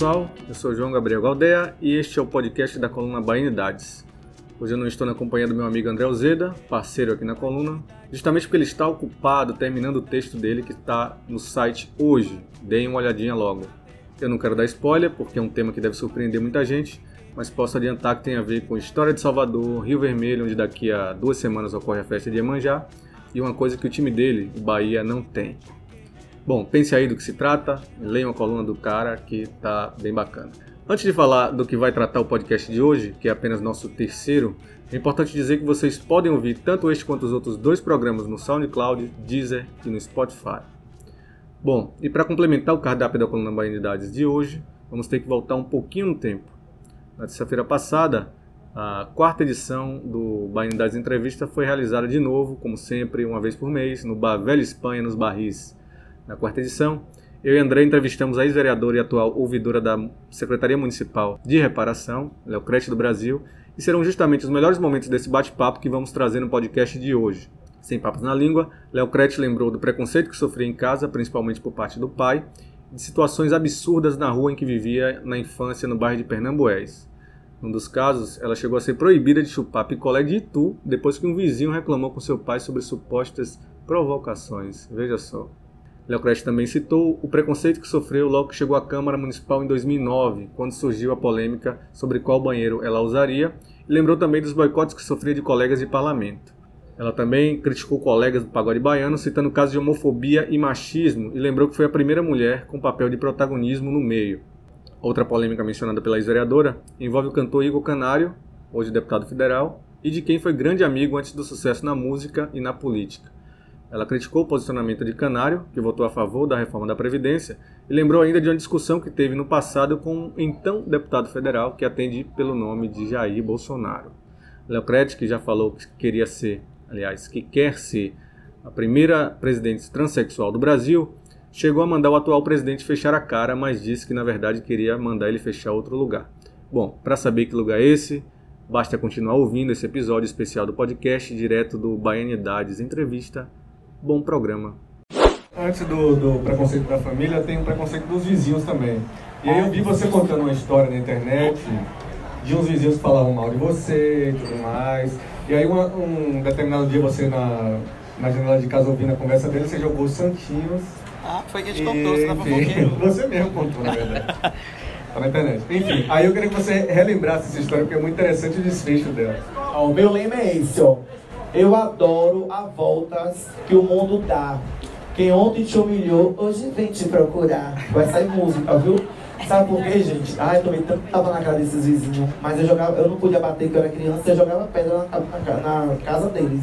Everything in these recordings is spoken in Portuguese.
pessoal, eu sou João Gabriel Galdea e este é o podcast da coluna Bainidades. Hoje eu não estou na companhia do meu amigo André Alzeda, parceiro aqui na coluna, justamente porque ele está ocupado terminando o texto dele que está no site hoje. Deem uma olhadinha logo. Eu não quero dar spoiler porque é um tema que deve surpreender muita gente, mas posso adiantar que tem a ver com história de Salvador, Rio Vermelho, onde daqui a duas semanas ocorre a festa de Iemanjá, e uma coisa que o time dele, o Bahia, não tem. Bom, pense aí do que se trata, leiam a coluna do cara que tá bem bacana. Antes de falar do que vai tratar o podcast de hoje, que é apenas nosso terceiro, é importante dizer que vocês podem ouvir tanto este quanto os outros dois programas no SoundCloud, Deezer e no Spotify. Bom, e para complementar o cardápio da coluna Baianidades de hoje, vamos ter que voltar um pouquinho no tempo. Na terça-feira passada, a quarta edição do Baianidades Entrevista foi realizada de novo, como sempre, uma vez por mês, no Bar Velha Espanha, nos Barris. Na quarta edição, eu e André entrevistamos a ex-vereadora e atual ouvidora da Secretaria Municipal de Reparação, Léo Crete do Brasil, e serão justamente os melhores momentos desse bate-papo que vamos trazer no podcast de hoje. Sem papas na língua, Léo Crete lembrou do preconceito que sofria em casa, principalmente por parte do pai, e de situações absurdas na rua em que vivia na infância no bairro de Pernambués. Num dos casos, ela chegou a ser proibida de chupar picolé de Itu depois que um vizinho reclamou com seu pai sobre supostas provocações. Veja só. Leocrete também citou o preconceito que sofreu logo que chegou à Câmara Municipal em 2009, quando surgiu a polêmica sobre qual banheiro ela usaria, e lembrou também dos boicotes que sofria de colegas de parlamento. Ela também criticou colegas do pagode baiano, citando casos de homofobia e machismo, e lembrou que foi a primeira mulher com papel de protagonismo no meio. Outra polêmica mencionada pela ex-vereadora envolve o cantor Igor Canário, hoje deputado federal, e de quem foi grande amigo antes do sucesso na música e na política. Ela criticou o posicionamento de Canário, que votou a favor da reforma da Previdência, e lembrou ainda de uma discussão que teve no passado com um então deputado federal que atende pelo nome de Jair Bolsonaro. Leocrete, que já falou que queria ser, aliás, que quer ser a primeira presidente transexual do Brasil, chegou a mandar o atual presidente fechar a cara, mas disse que na verdade queria mandar ele fechar outro lugar. Bom, para saber que lugar é esse, basta continuar ouvindo esse episódio especial do podcast direto do Baianidades Entrevista bom programa. Antes do, do preconceito da família, tem o preconceito dos vizinhos também. E aí eu vi você contando uma história na internet de uns vizinhos que falavam mal de você e tudo mais. E aí uma, um determinado dia você na, na janela de casa ouvindo a conversa dele, você jogou os santinhos. Ah, foi que a gente contou, você tava enfim, Você mesmo contou, na verdade. tá na internet. Enfim, aí eu queria que você relembrasse essa história, porque é muito interessante o desfecho dela. o meu lema é esse, ó. Eu adoro a voltas que o mundo dá. Quem ontem te humilhou, hoje vem te procurar. Vai sair música, viu? Sabe por quê, gente? Ai, eu tomei tanto tava na cara desses vizinhos. Mas eu jogava, eu não podia bater porque eu era criança, eu jogava pedra na, na, na casa deles.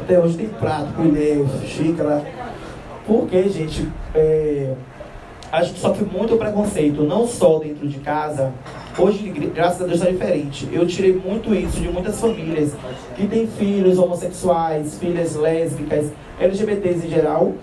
Até hoje tem prato, colher, xícara. Porque, gente, é, a gente sofre muito preconceito, não só dentro de casa, Hoje, graças a Deus, está diferente. Eu tirei muito isso de muitas famílias que têm filhos homossexuais, filhas lésbicas, LGBTs em geral.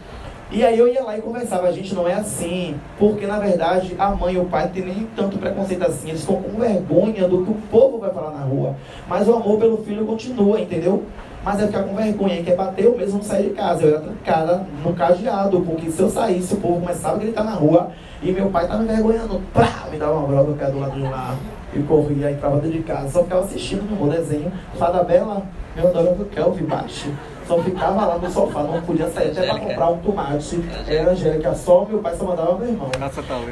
E aí eu ia lá e conversava, a gente não é assim, porque na verdade a mãe e o pai não tem nem tanto preconceito assim, eles estão com vergonha do que o povo vai falar na rua. Mas o amor pelo filho continua, entendeu? Mas é ficar com vergonha, e quer bater, eu mesmo não sair de casa, eu era trancada no cadeado, porque se eu saísse, o povo começava a gritar na rua, e meu pai tava me envergonhando, pá, me dava uma bronca que era do lado de lá. E corria, entrava dentro de casa, só ficava assistindo meu desenho. Fada Bela, meu adoro Kelvin baixo. Só ficava lá no sofá, não podia sair até pra comprar um tomate. Era Angélica, só meu pai só mandava meu irmão.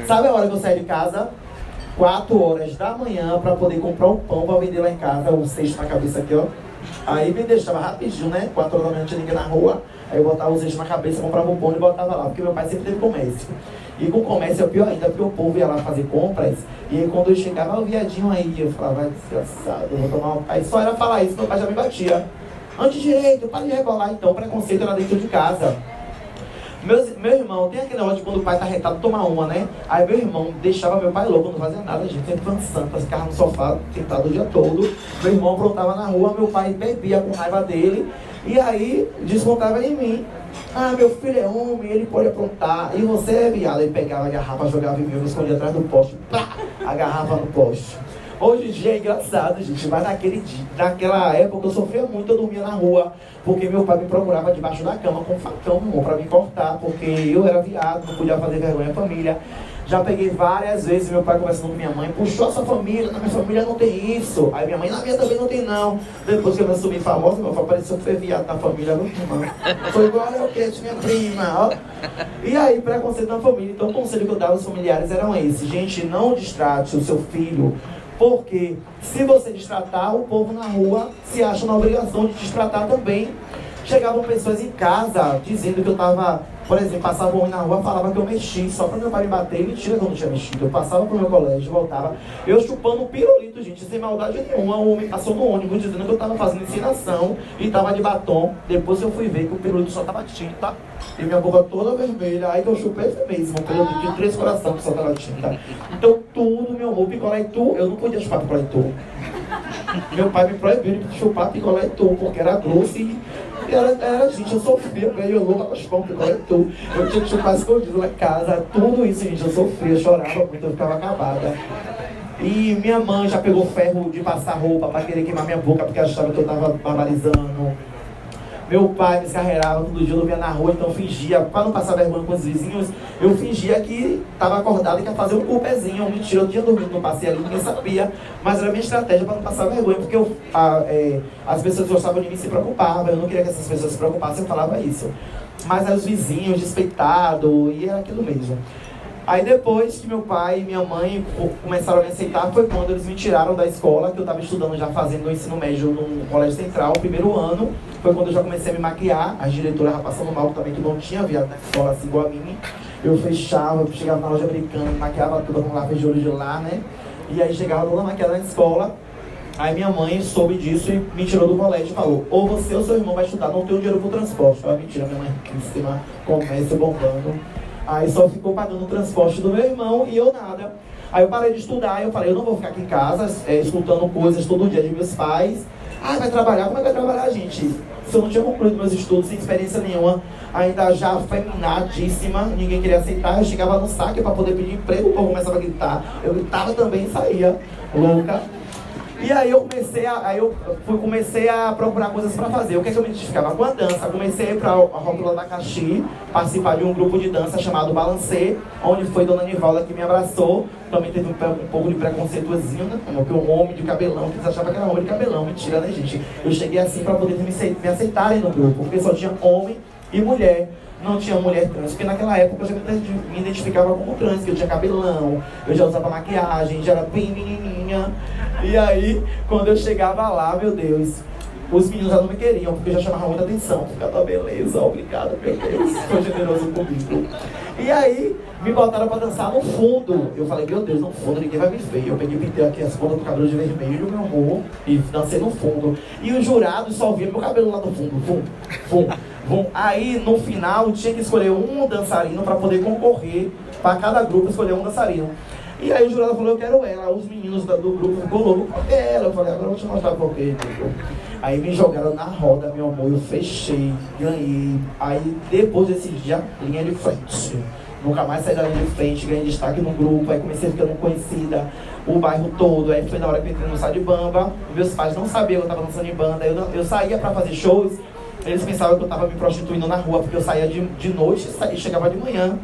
Sabe a hora que eu saí de casa? 4 horas da manhã para poder comprar um pão para vender lá em casa, um cesto na cabeça aqui, ó. Aí me deixava rapidinho, né? 4 horas da manhã tinha ninguém na rua. Aí eu botava os eixos na cabeça, comprava um pão e botava lá, porque meu pai sempre teve comércio. E com comércio é pior ainda, porque o povo ia lá fazer compras, e aí quando eu chegava, o viadinho aí, eu falava, vai desgraçado, eu vou tomar um... Aí só era falar isso, meu pai já me batia. Antidireito, para de rebolar, então, preconceito era dentro de casa. Meus, meu irmão, tem aquele negócio de quando o pai tá retado, tomar uma, né? Aí meu irmão deixava meu pai louco, não fazia nada, gente sempre dançando, ficava no sofá, sentado o dia todo. Meu irmão aprontava na rua, meu pai bebia com raiva dele, e aí descontava em mim. Ah, meu filho é homem, ele pode aprontar. E você é viado. Ele pegava a garrafa, jogava em mim, eu me escondia atrás do poste. Pá, a garrafa no poste. Hoje em dia é engraçado, gente, mas naquele dia, naquela época eu sofria muito, eu dormia na rua, porque meu pai me procurava debaixo da cama com um facão para me cortar, porque eu era viado, não podia fazer vergonha à família. Já peguei várias vezes meu pai conversando com minha mãe, puxou a sua família, na minha família não tem isso. Aí minha mãe, na minha também não tem não. Depois que eu me assumi famosa, meu pai pareceu que foi viado na família, meu irmão. Foi igual eu que minha prima, ó. E aí, preconceito na família. Então o conselho que eu dava aos familiares eram esse. Gente, não distrate o seu filho porque se você destratar, o povo na rua se acha na obrigação de destratar também. Chegavam pessoas em casa dizendo que eu estava por exemplo, passava um homem na rua, falava que eu mexi só para meu pai me bater. Mentira que eu não tinha mexido. Eu passava pro meu colégio, voltava. Eu chupando um pirulito, gente, sem maldade nenhuma. O homem passou no ônibus dizendo que eu tava fazendo ensinação e tava de batom. Depois eu fui ver que o pirulito só tava tinta. E minha boca toda vermelha. Aí que eu chupei foi mesmo. Um pirulito de três corações que só tava tinta. Então tudo, meu amor, picolé e tu, eu não podia chupar picolé e tu. Meu pai me proibiu de chupar picolé e tu, porque era grosso e era, era gente, eu sofria, meio louca com as agora tudo. Eu tinha que chupar escondido em casa, tudo isso, gente, eu sofria, eu chorava muito, eu ficava acabada. E minha mãe já pegou ferro de passar roupa para querer queimar minha boca porque achava que eu tava barbarizando. Meu pai me escarreirava todo dia, eu dormia na rua, então fingia, para não passar vergonha com os vizinhos, eu fingia que estava acordado e que ia fazer um culpezinho. Mentira, eu tinha dormido no passeio ali, ninguém sabia, mas era minha estratégia para não passar vergonha, porque eu, a, é, as pessoas gostavam de mim se preocupavam, eu não queria que essas pessoas se preocupassem, eu falava isso. Mas eram os vizinhos, despeitados, e era aquilo mesmo. Aí depois que meu pai e minha mãe começaram a me aceitar, foi quando eles me tiraram da escola, que eu estava estudando já fazendo o ensino médio no colégio central, primeiro ano. Foi quando eu já comecei a me maquiar, as diretoras já passando mal também, que não tinha viado na escola assim igual a mim. Eu fechava, chegava na loja americana, maquiava tudo lápis de olho de lá, né? E aí chegava toda maquiada na escola. Aí minha mãe soube disso e me tirou do colégio e falou: ou você ou seu irmão vai estudar, não tenho dinheiro pro transporte. Eu mentira, minha mãe riquíssima, comércio bombando. Aí só ficou pagando o transporte do meu irmão e eu nada. Aí eu parei de estudar, eu falei, eu não vou ficar aqui em casa, é, escutando coisas todo dia de meus pais. Ah, vai trabalhar? Como é que vai trabalhar, gente? Se eu não tinha concluído meus estudos, sem experiência nenhuma, ainda já feminadíssima, ninguém queria aceitar, eu chegava no saque para poder pedir emprego, o povo começava a gritar. Eu gritava também e saía, louca. E aí eu comecei a, aí eu fui, comecei a procurar coisas para fazer. O que, é que eu me identificava com a dança? Comecei para a Rótula da Caxi, participar de um grupo de dança chamado Balancê, onde foi Dona Nivalda que me abraçou. Também teve um, um pouco de preconceitozinho, né? Porque um homem de cabelão, que eles achavam que era homem de cabelão. Mentira, né, gente? Eu cheguei assim para poder me, me aceitarem no grupo, porque só tinha homem e mulher não tinha mulher trans, porque naquela época eu já me identificava como trans, que eu tinha cabelão, eu já usava maquiagem, já era bem menininha. E aí, quando eu chegava lá, meu Deus, os meninos já não me queriam, porque já chamavam muita atenção. Ficava, beleza, obrigado, meu Deus, foi generoso comigo. E aí, me botaram pra dançar no fundo. Eu falei, meu Deus, no fundo ninguém vai me ver. Eu peguei pintei aqui as pontas do cabelo de vermelho, meu amor, e dancei no fundo. E os jurados só viam meu cabelo lá no fundo, fundo, fundo. Bom, aí no final tinha que escolher um dançarino para poder concorrer, para cada grupo escolher um dançarino. E aí o jurado falou, eu quero ela. Os meninos do grupo ficou louco, é ela. Eu falei, agora eu vou te mostrar por quê. Aí me jogaram na roda, meu amor, eu fechei, ganhei. Aí depois desse dia, linha de frente. Nunca mais saí da linha de frente, ganhei destaque no grupo, aí comecei ficando conhecida, o bairro todo. Aí foi na hora que eu entrei no Sá de Bamba, meus pais não sabiam que eu estava dançando em banda, eu, eu saía para fazer shows, eles pensavam que eu estava me prostituindo na rua, porque eu saía de, de noite e chegava de manhã.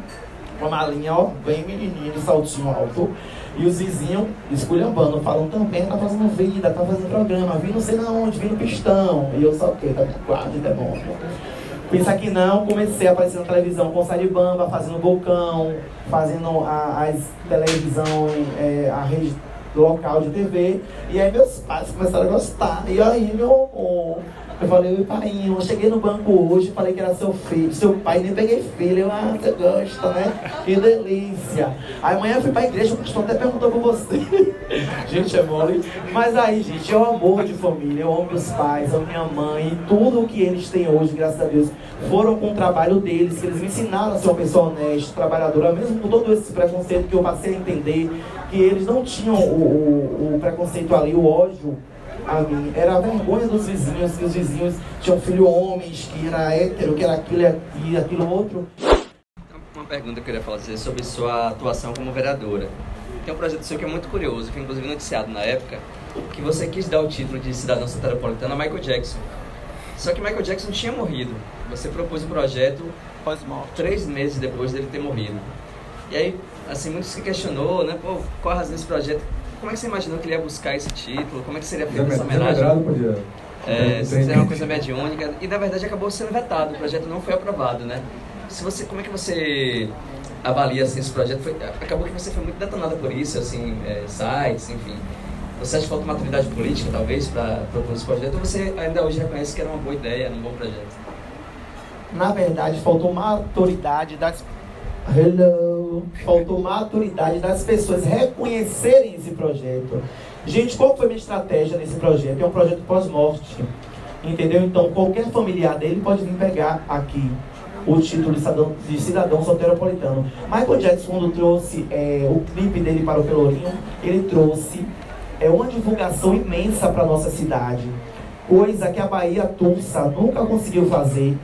Com a malinha, ó, bem menininha, de saltinho alto. E os vizinhos esculhambando, falam também, tá fazendo vida, tá fazendo programa, vim não sei na onde, vim no pistão. E eu só o quê? Tá quase demônio. Pensa que não, comecei a aparecer na televisão com Saribamba, fazendo vulcão, fazendo a, as televisão, é, a rede local de TV. E aí meus pais começaram a gostar. E aí, meu amor, eu falei, pai, eu cheguei no banco hoje, falei que era seu filho, seu pai, nem peguei filho. Eu, ah, você gosta, né? Que delícia. Aí amanhã eu fui pra igreja, o pastor até perguntou por você. gente, é mole. Mas aí, gente, é o amor de família, eu amo meus pais, amo minha mãe, e tudo o que eles têm hoje, graças a Deus, foram com o trabalho deles, que eles me ensinaram a ser uma pessoa honesta, trabalhadora, mesmo com todo esse preconceito que eu passei a entender, que eles não tinham o, o, o preconceito ali, o ódio a mim. Era a vergonha dos vizinhos, que os vizinhos tinham filho homens, que era hétero, que era aquilo e aquilo outro. Uma pergunta que eu queria fazer sobre sua atuação como vereadora. Tem um projeto seu que é muito curioso, que inclusive noticiado na época, que você quis dar o título de cidadão soteropolitano a Michael Jackson. Só que Michael Jackson tinha morrido. Você propôs o projeto três meses depois dele ter morrido. E aí, assim, muito se questionou, né? Pô, qual a razão desse projeto? Como é que você imaginou que ele ia buscar esse título? Como é que seria feita essa homenagem? podia... É, se uma coisa mediúnica. E na verdade acabou sendo vetado, o projeto não foi aprovado, né? Se você, como é que você avalia assim, esse projeto? Foi, acabou que você foi muito detonada por isso, assim, é, sites, enfim. Você acha que falta maturidade política, talvez, para propor esse projeto? Ou você ainda hoje reconhece que era uma boa ideia, um bom projeto? Na verdade, faltou maturidade das Hello. Faltou maturidade das pessoas reconhecerem esse projeto. Gente, qual foi a minha estratégia nesse projeto? É um projeto pós-morte. Entendeu? Então, qualquer familiar dele pode vir pegar aqui o título de cidadão, de cidadão soteropolitano. Michael Jackson, quando trouxe é, o clipe dele para o Pelourinho, ele trouxe é, uma divulgação imensa para nossa cidade. Coisa que a Bahia Tulsa nunca conseguiu fazer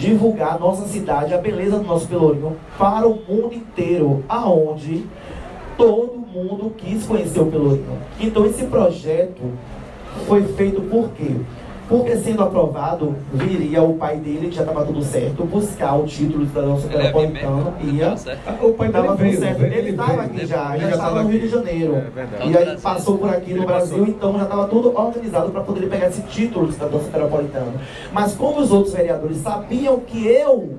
divulgar a nossa cidade, a beleza do nosso Pelourinho para o mundo inteiro, aonde todo mundo quis conhecer o Pelourinho. Então esse projeto foi feito por quê? Porque sendo aprovado, viria o pai dele, que já estava tudo certo, buscar o título de cidadão supernapolitano. Ia. O pai Estava dele tudo certo. Ele estava aqui já, já estava no Rio de Janeiro. É E aí passou por aqui no Brasil, então já estava tudo organizado para poder pegar esse título de cidadão supernapolitano. Mas como os outros vereadores sabiam que eu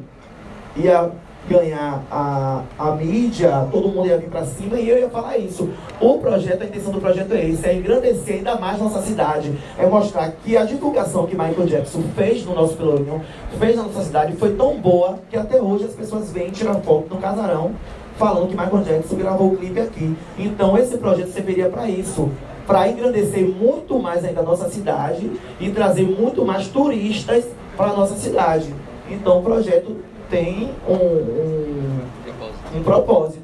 ia ganhar a, a mídia, todo mundo ia vir para cima e eu ia falar isso. O projeto, a intenção do projeto é esse, é engrandecer ainda mais nossa cidade, é mostrar que a divulgação que Michael Jackson fez no nosso Pelourinho, fez na nossa cidade, foi tão boa que até hoje as pessoas vêm tirar foto no casarão falando que Michael Jackson gravou o clipe aqui. Então esse projeto serviria para isso, para engrandecer muito mais ainda a nossa cidade e trazer muito mais turistas para a nossa cidade. Então o projeto tem um, um, um propósito.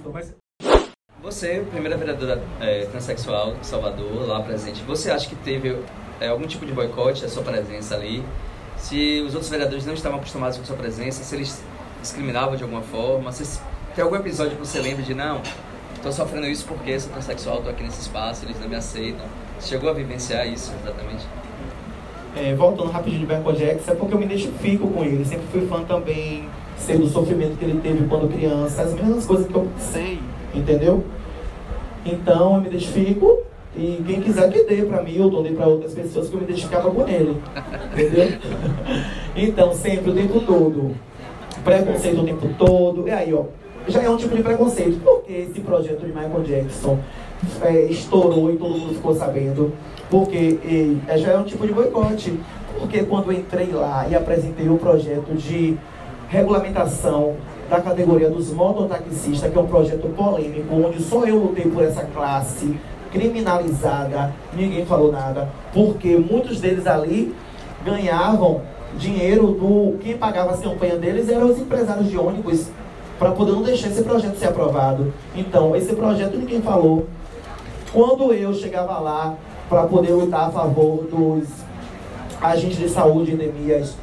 Você, primeira vereadora é, transexual de Salvador, lá presente, você acha que teve é, algum tipo de boicote a sua presença ali? Se os outros vereadores não estavam acostumados com sua presença, se eles discriminavam de alguma forma? Se, tem algum episódio que você lembra de, não, estou sofrendo isso porque sou transexual, estou aqui nesse espaço, eles não me aceitam? Chegou a vivenciar isso exatamente? É, voltando rapidinho de Michael Jackson, é porque eu me identifico com ele. Sempre fui fã também, sei do sofrimento que ele teve quando criança, as mesmas coisas que eu sei, entendeu? Então eu me identifico e quem quiser que dê para mim, ou dê para outras pessoas que eu me identificava com ele, entendeu? então, sempre, o tempo todo. Preconceito o tempo todo. E aí, ó, já é um tipo de preconceito. Porque esse projeto de Michael Jackson é, estourou e todo mundo ficou sabendo? Porque e, é, já é um tipo de boicote. Porque quando eu entrei lá e apresentei o projeto de regulamentação da categoria dos mototaxistas, que é um projeto polêmico, onde só eu lutei por essa classe criminalizada, ninguém falou nada, porque muitos deles ali ganhavam dinheiro do. Quem pagava as campanhas deles eram os empresários de ônibus, para poder não deixar esse projeto ser aprovado. Então, esse projeto ninguém falou. Quando eu chegava lá para poder lutar a favor dos agentes de saúde e endemias,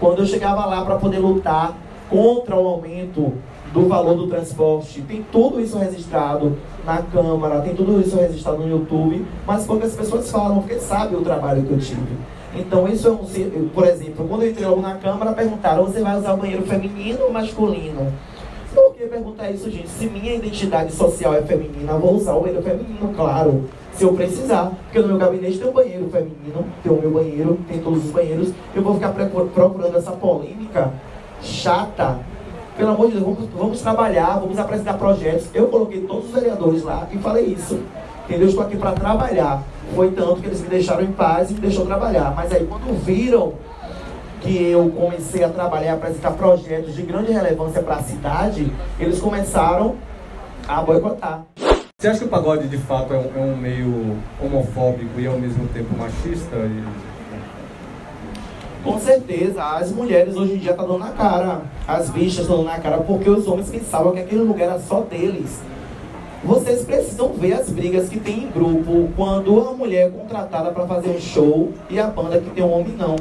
quando eu chegava lá para poder lutar contra o aumento do valor do transporte, tem tudo isso registrado na Câmara, tem tudo isso registrado no YouTube, mas poucas pessoas falam, porque sabem o trabalho que eu tive. Então, isso é um. Por exemplo, quando eu entrei logo na Câmara, perguntaram: você vai usar o banheiro feminino ou masculino? Por que perguntar isso, gente? Se minha identidade social é feminina, vou usar o banheiro feminino, claro. Se eu precisar. Porque no meu gabinete tem um banheiro feminino, tem o meu banheiro, tem todos os banheiros. Eu vou ficar procurando essa polêmica chata. Pelo amor de Deus, vamos, vamos trabalhar, vamos apresentar projetos. Eu coloquei todos os vereadores lá e falei isso. Entendeu? Estou aqui para trabalhar. Foi tanto que eles me deixaram em paz e me deixou trabalhar. Mas aí quando viram que eu comecei a trabalhar, a apresentar projetos de grande relevância para a cidade, eles começaram a boicotar. Você acha que o pagode de fato é um, é um meio homofóbico e ao mesmo tempo machista? E... Com certeza, as mulheres hoje em dia estão tá dando na cara, as bichas estão dando na cara, porque os homens pensavam que aquele lugar era só deles. Vocês precisam ver as brigas que tem em grupo quando a mulher é contratada para fazer um show e a banda que tem um homem não.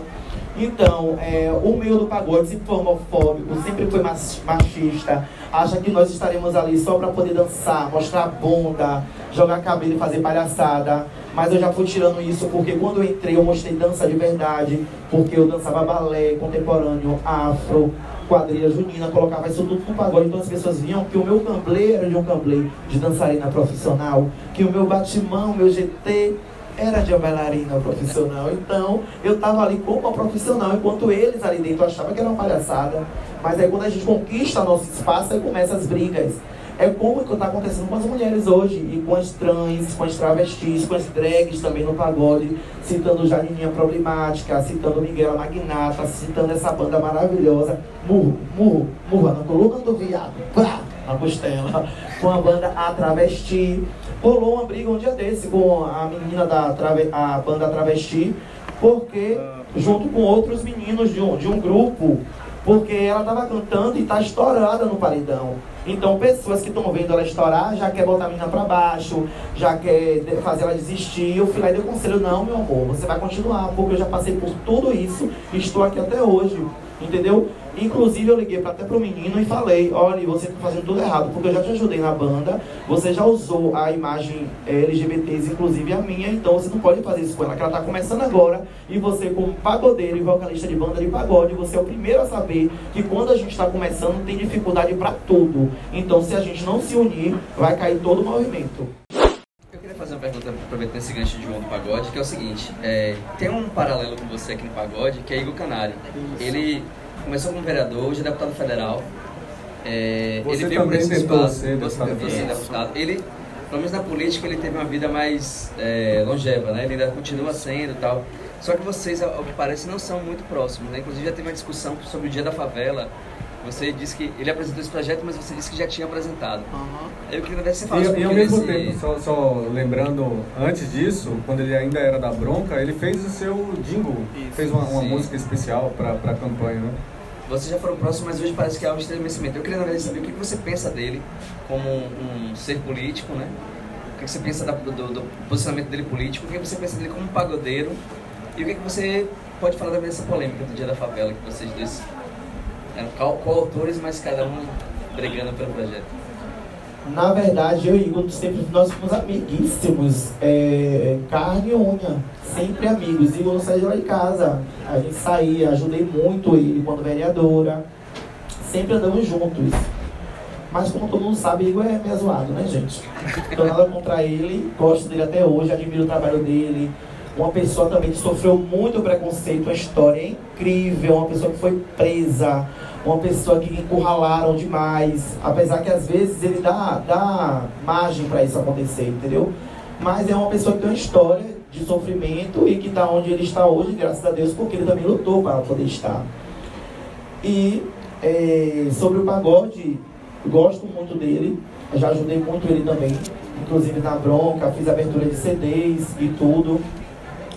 Então, é, o meio do pagode sempre foi homofóbico, sempre foi machista. Acha que nós estaremos ali só para poder dançar, mostrar a bunda, jogar cabelo e fazer palhaçada. mas eu já fui tirando isso porque quando eu entrei eu mostrei dança de verdade, porque eu dançava balé contemporâneo, afro, quadrilha junina, colocava isso tudo no pagode, então as pessoas viam que o meu camblê era de um camblê de dançarina profissional, que o meu batimão, meu GT era de bailarina profissional. Então, eu estava ali como uma profissional, enquanto eles ali dentro achavam que era uma palhaçada. Mas aí quando a gente conquista nosso espaço, aí começam as brigas. É como que está acontecendo com as mulheres hoje, e com as trans, com as travestis, com as drags também no pagode, citando Janininha Problemática, citando Miguel Magnata, citando essa banda maravilhosa, Murro, Murro, Murro, na coluna do viado, pá, na costela, com a banda A Travesti. Rolou uma briga um dia desse com a menina da a banda Travesti, porque, junto com outros meninos de um, de um grupo, porque ela estava cantando e está estourada no paredão. Então, pessoas que estão vendo ela estourar já quer botar a menina para baixo, já quer fazer ela desistir. Eu fui lá e dei conselho: não, meu amor, você vai continuar, porque eu já passei por tudo isso e estou aqui até hoje. Entendeu? Inclusive eu liguei até pro menino e falei, olha, você está fazendo tudo errado, porque eu já te ajudei na banda, você já usou a imagem LGBTs, inclusive a minha, então você não pode fazer isso com ela, que ela está começando agora, e você como pagodeiro e vocalista de banda de pagode, você é o primeiro a saber que quando a gente está começando tem dificuldade para tudo. Então se a gente não se unir, vai cair todo o movimento Eu queria fazer uma pergunta, aproveitando esse gancho de João do Pagode, que é o seguinte, é, tem um paralelo com você aqui no Pagode, que é Igor Canário. Ele começou como vereador, hoje é deputado federal. É, você ele veio por esse espaço, ser ser deputado. Ele, pelo menos na política, ele teve uma vida mais é, longeva, né? Ele ainda continua sendo e tal. Só que vocês, ao que parece, não são muito próximos, né? Inclusive já teve uma discussão sobre o Dia da Favela. Você disse que ele apresentou esse projeto, mas você disse que já tinha apresentado. Uhum. Eu queria ver se você falasse E, e ao mesmo desse... tempo, só, só, lembrando, antes disso, quando ele ainda era da Bronca, ele fez o seu jingle, Isso. fez uma, uma música especial para a campanha, né? Vocês já foram próximos, mas hoje parece que há um estremecimento. Eu queria, na verdade, saber o que você pensa dele como um ser político, né? O que você pensa do, do, do posicionamento dele político, o que você pensa dele como um pagodeiro e o que você pode falar também dessa polêmica do Dia da Favela, que vocês dois eram coautores, mas cada um brigando pelo projeto. Na verdade, eu e Igor sempre nós fomos amiguíssimos, é, carne e unha, sempre amigos. Igor não saía lá de casa, a gente saía, ajudei muito ele quando vereadora, sempre andamos juntos. Mas como todo mundo sabe, Igor é meio zoado, né, gente? Então nada contra ele, gosto dele até hoje, admiro o trabalho dele. Uma pessoa também que sofreu muito preconceito, uma história incrível, uma pessoa que foi presa, uma pessoa que encurralaram demais, apesar que às vezes ele dá, dá margem para isso acontecer, entendeu? Mas é uma pessoa que tem uma história de sofrimento e que está onde ele está hoje, graças a Deus, porque ele também lutou para poder estar. E é, sobre o pagode, gosto muito dele, já ajudei muito ele também, inclusive na bronca, fiz abertura de CDs e tudo.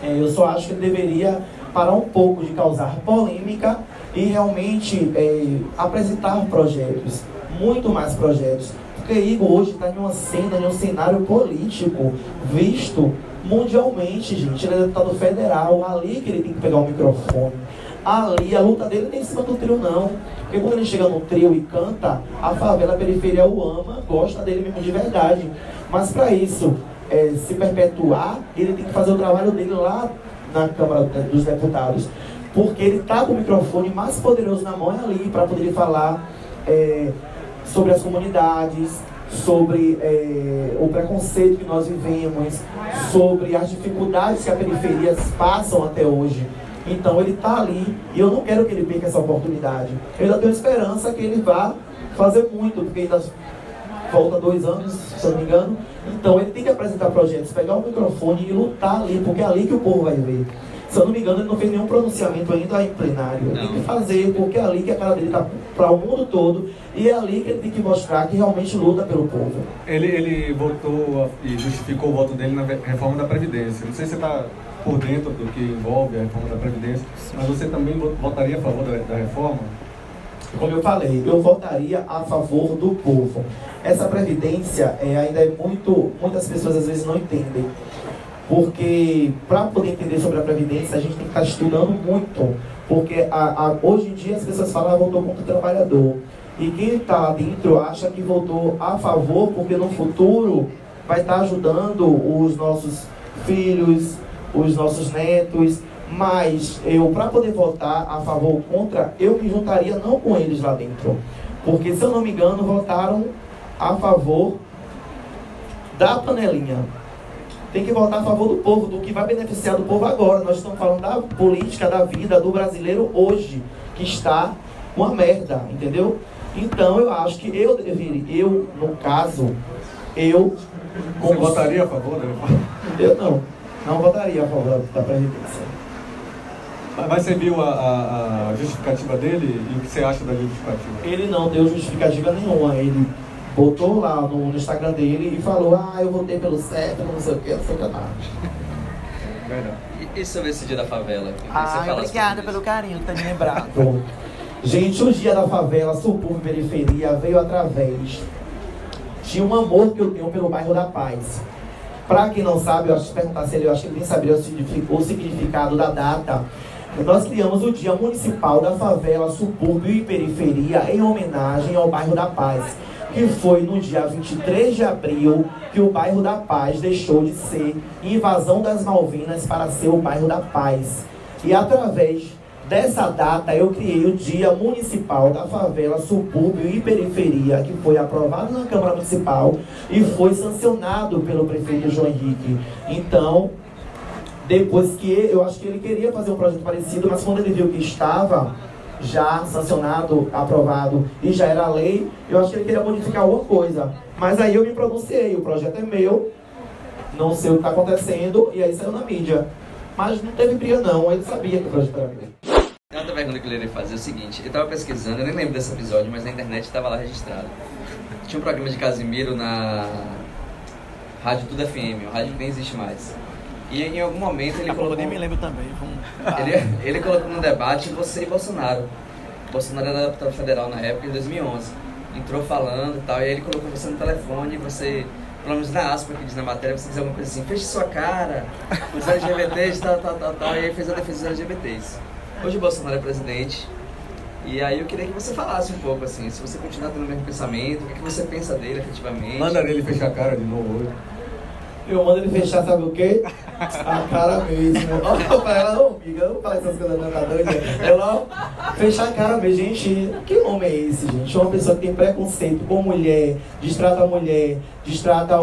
É, eu só acho que ele deveria parar um pouco de causar polêmica e realmente é, apresentar projetos, muito mais projetos. Porque Igor hoje está em uma cena, em um cenário político visto mundialmente, gente. Ele é deputado federal, ali que ele tem que pegar o microfone. Ali, a luta dele nem em cima do trio, não. Porque quando ele chega no trio e canta, a favela a periferia o ama, gosta dele mesmo de verdade. Mas para isso é, se perpetuar, ele tem que fazer o trabalho dele lá na Câmara dos Deputados porque ele está com o microfone mais poderoso na mão ali para poder falar é, sobre as comunidades, sobre é, o preconceito que nós vivemos, sobre as dificuldades que as periferias passam até hoje. Então ele está ali e eu não quero que ele perca essa oportunidade. Eu ainda tenho esperança que ele vá fazer muito, porque ainda falta dois anos, se eu não me engano. Então ele tem que apresentar projetos, pegar o microfone e lutar ali, porque é ali que o povo vai ver. Se eu não me engano, ele não fez nenhum pronunciamento ainda em plenário. Ele tem que fazer, porque é ali que a cara dele está para o mundo todo e é ali que ele tem que mostrar que realmente luta pelo povo. Ele, ele votou e justificou o voto dele na reforma da Previdência. Não sei se você está por dentro do que envolve a reforma da Previdência, mas você também votaria a favor da, da reforma? Como eu falei, eu votaria a favor do povo. Essa previdência é, ainda é muito. Muitas pessoas às vezes não entendem. Porque para poder entender sobre a Previdência, a gente tem que estar tá estudando muito. Porque a, a, hoje em dia as pessoas falam, ah, votou contra o trabalhador. E quem está dentro acha que votou a favor, porque no futuro vai estar tá ajudando os nossos filhos, os nossos netos, mas eu, para poder votar a favor ou contra, eu me juntaria não com eles lá dentro. Porque, se eu não me engano, votaram a favor da panelinha. Tem que votar a favor do povo, do que vai beneficiar do povo agora. Nós estamos falando da política, da vida do brasileiro hoje, que está uma merda, entendeu? Então eu acho que eu deveria, eu, no caso, eu. Você votaria a favor reforma? Eu não. Não votaria a favor da Previdência. Mas você viu a, a, a, justificativa dele e o que você acha da justificativa? Ele não deu justificativa nenhuma. Ele botou lá no, no Instagram dele e falou: Ah, eu votei pelo certo, não sei o que, não sei o que nada. E, e sobre esse dia da favela? Ah, obrigada pelo carinho tá me lembrando. Gente, o dia da favela, subúrbio periferia, veio através de um amor que eu tenho pelo bairro da Paz. Para quem não sabe, eu acho que perguntar se ele, eu acho que ele nem saberia o significado da data. Nós criamos o Dia Municipal da Favela, Subúrbio e Periferia em homenagem ao bairro da Paz, que foi no dia 23 de abril que o bairro da Paz deixou de ser invasão das Malvinas para ser o bairro da Paz. E através dessa data eu criei o Dia Municipal da Favela, Subúrbio e Periferia, que foi aprovado na Câmara Municipal e foi sancionado pelo prefeito João Henrique. Então, depois que eu acho que ele queria fazer um projeto parecido, mas quando ele viu que estava já sancionado, aprovado e já era lei, eu acho que ele queria modificar alguma coisa. Mas aí eu me pronunciei, o projeto é meu, não sei o que está acontecendo, e aí saiu na mídia. Mas não teve briga não, ele sabia que o projeto era meu. Outra pergunta que eu queria fazer é o seguinte, eu tava pesquisando, eu nem lembro desse episódio, mas na internet estava lá registrado. Tinha um programa de Casimiro na Rádio Tudo FM, uma rádio que nem existe mais. E em algum momento ele colocou... Eu nem me lembro também. Ele, ele colocou no debate você e Bolsonaro. Bolsonaro era deputado federal na época, em 2011. Entrou falando e tal, e aí ele colocou você no telefone e você pelo menos na aspa que diz na matéria, você diz alguma coisa assim, feche sua cara, os LGBTs, tal, tal, tal, tal, e aí fez a defesa dos LGBTs. Hoje o Bolsonaro é presidente. E aí eu queria que você falasse um pouco, assim, se você continuar tendo o mesmo pensamento, o que, que você pensa dele efetivamente. Manda ele fechar a cara de novo hoje. Eu mando ele fechar, sabe o quê? A cara mesmo. Ó, pra ela, não, amiga, não fala essas coisas não, tá doida. Ela, fechar a cara mesmo. Gente, que homem é esse, gente? Uma pessoa que tem preconceito com mulher, distrata a mulher, distrata